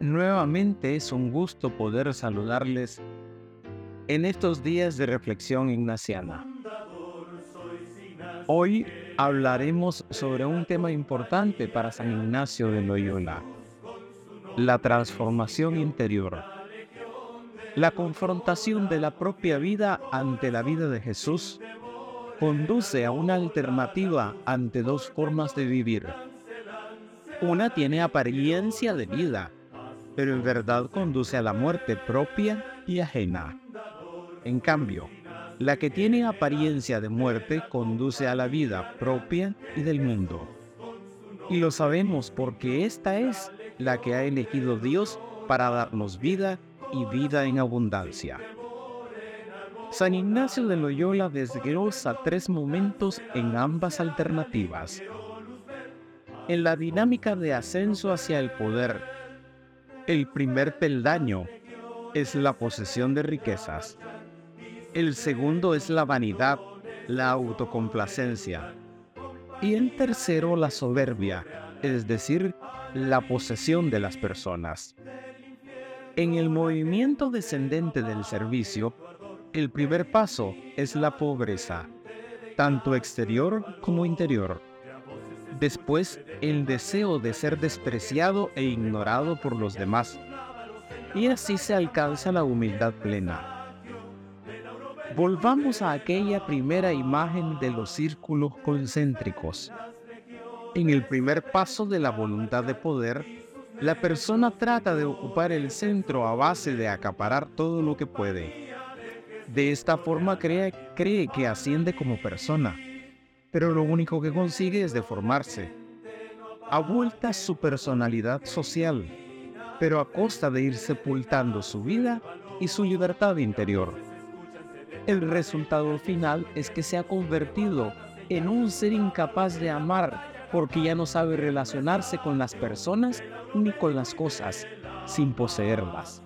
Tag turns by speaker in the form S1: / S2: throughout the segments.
S1: Nuevamente es un gusto poder saludarles en estos días de reflexión ignaciana. Hoy hablaremos sobre un tema importante para San Ignacio de Loyola, la transformación interior. La confrontación de la propia vida ante la vida de Jesús conduce a una alternativa ante dos formas de vivir. Una tiene apariencia de vida, pero en verdad conduce a la muerte propia y ajena. En cambio, la que tiene apariencia de muerte conduce a la vida propia y del mundo. Y lo sabemos porque esta es la que ha elegido Dios para darnos vida y vida en abundancia. San Ignacio de Loyola desglosa tres momentos en ambas alternativas. En la dinámica de ascenso hacia el poder, el primer peldaño es la posesión de riquezas. El segundo es la vanidad, la autocomplacencia. Y el tercero la soberbia, es decir, la posesión de las personas. En el movimiento descendente del servicio, el primer paso es la pobreza, tanto exterior como interior. Después, el deseo de ser despreciado e ignorado por los demás. Y así se alcanza la humildad plena. Volvamos a aquella primera imagen de los círculos concéntricos. En el primer paso de la voluntad de poder, la persona trata de ocupar el centro a base de acaparar todo lo que puede. De esta forma cree, cree que asciende como persona pero lo único que consigue es deformarse. Abulta su personalidad social, pero a costa de ir sepultando su vida y su libertad interior. El resultado final es que se ha convertido en un ser incapaz de amar porque ya no sabe relacionarse con las personas ni con las cosas sin poseerlas.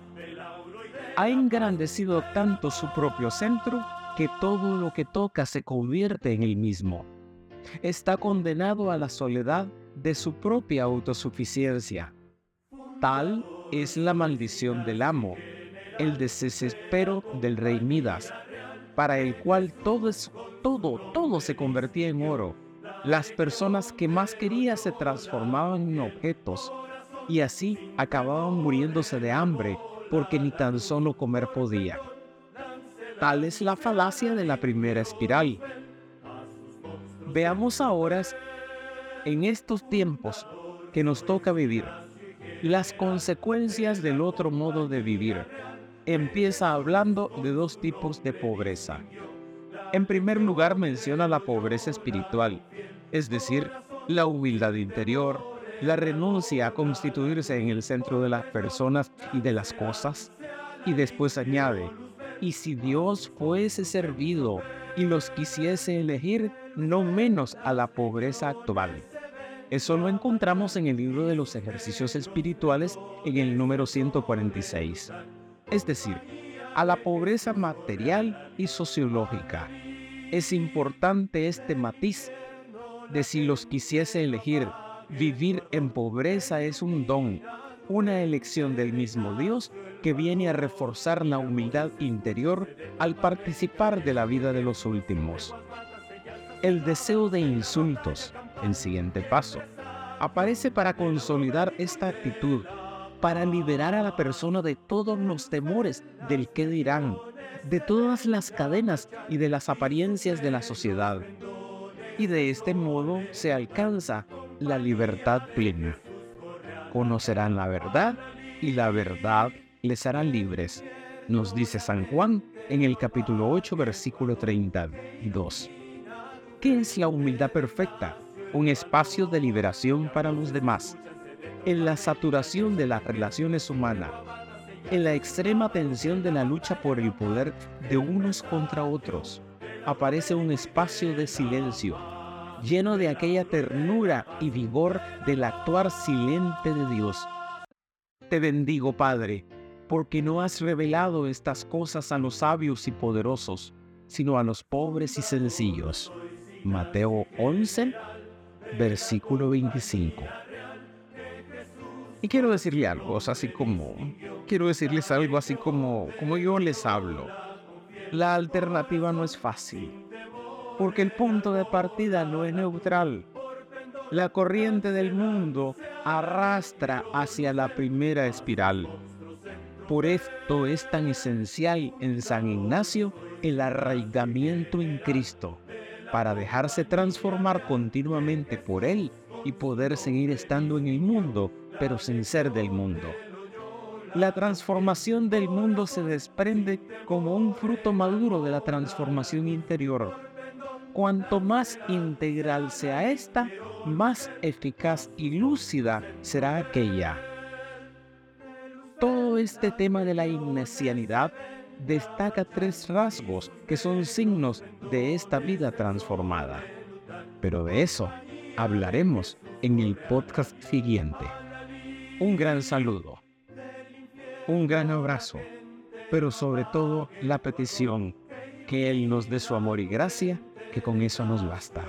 S1: Ha engrandecido tanto su propio centro que todo lo que toca se convierte en el mismo está condenado a la soledad de su propia autosuficiencia. Tal es la maldición del amo, el desespero del rey Midas, para el cual todo, todo, todo se convertía en oro. Las personas que más quería se transformaban en objetos y así acababan muriéndose de hambre porque ni tan solo comer podían. Tal es la falacia de la primera espiral, Veamos ahora en estos tiempos que nos toca vivir las consecuencias del otro modo de vivir. Empieza hablando de dos tipos de pobreza. En primer lugar menciona la pobreza espiritual, es decir, la humildad interior, la renuncia a constituirse en el centro de las personas y de las cosas. Y después añade, y si Dios fuese servido y los quisiese elegir, no menos a la pobreza actual. Eso lo encontramos en el libro de los ejercicios espirituales en el número 146. Es decir, a la pobreza material y sociológica. Es importante este matiz de si los quisiese elegir, vivir en pobreza es un don, una elección del mismo Dios que viene a reforzar la humildad interior al participar de la vida de los últimos. El deseo de insultos, el siguiente paso, aparece para consolidar esta actitud, para liberar a la persona de todos los temores del qué dirán, de todas las cadenas y de las apariencias de la sociedad. Y de este modo se alcanza la libertad plena. Conocerán la verdad y la verdad les hará libres, nos dice San Juan en el capítulo 8, versículo 32. ¿Qué es la humildad perfecta? Un espacio de liberación para los demás, en la saturación de las relaciones humanas, en la extrema tensión de la lucha por el poder de unos contra otros, aparece un espacio de silencio, lleno de aquella ternura y vigor del actuar silente de Dios. Te bendigo, Padre, porque no has revelado estas cosas a los sabios y poderosos, sino a los pobres y sencillos. Mateo 11, versículo 25. Y quiero decirle algo, así como, quiero decirles algo así como, como yo les hablo. La alternativa no es fácil, porque el punto de partida no es neutral. La corriente del mundo arrastra hacia la primera espiral. Por esto es tan esencial en San Ignacio el arraigamiento en Cristo, para dejarse transformar continuamente por Él y poder seguir estando en el mundo, pero sin ser del mundo. La transformación del mundo se desprende como un fruto maduro de la transformación interior. Cuanto más integral sea esta, más eficaz y lúcida será aquella. Este tema de la ignesianidad destaca tres rasgos que son signos de esta vida transformada. Pero de eso hablaremos en el podcast siguiente. Un gran saludo, un gran abrazo, pero sobre todo la petición que Él nos dé su amor y gracia, que con eso nos basta.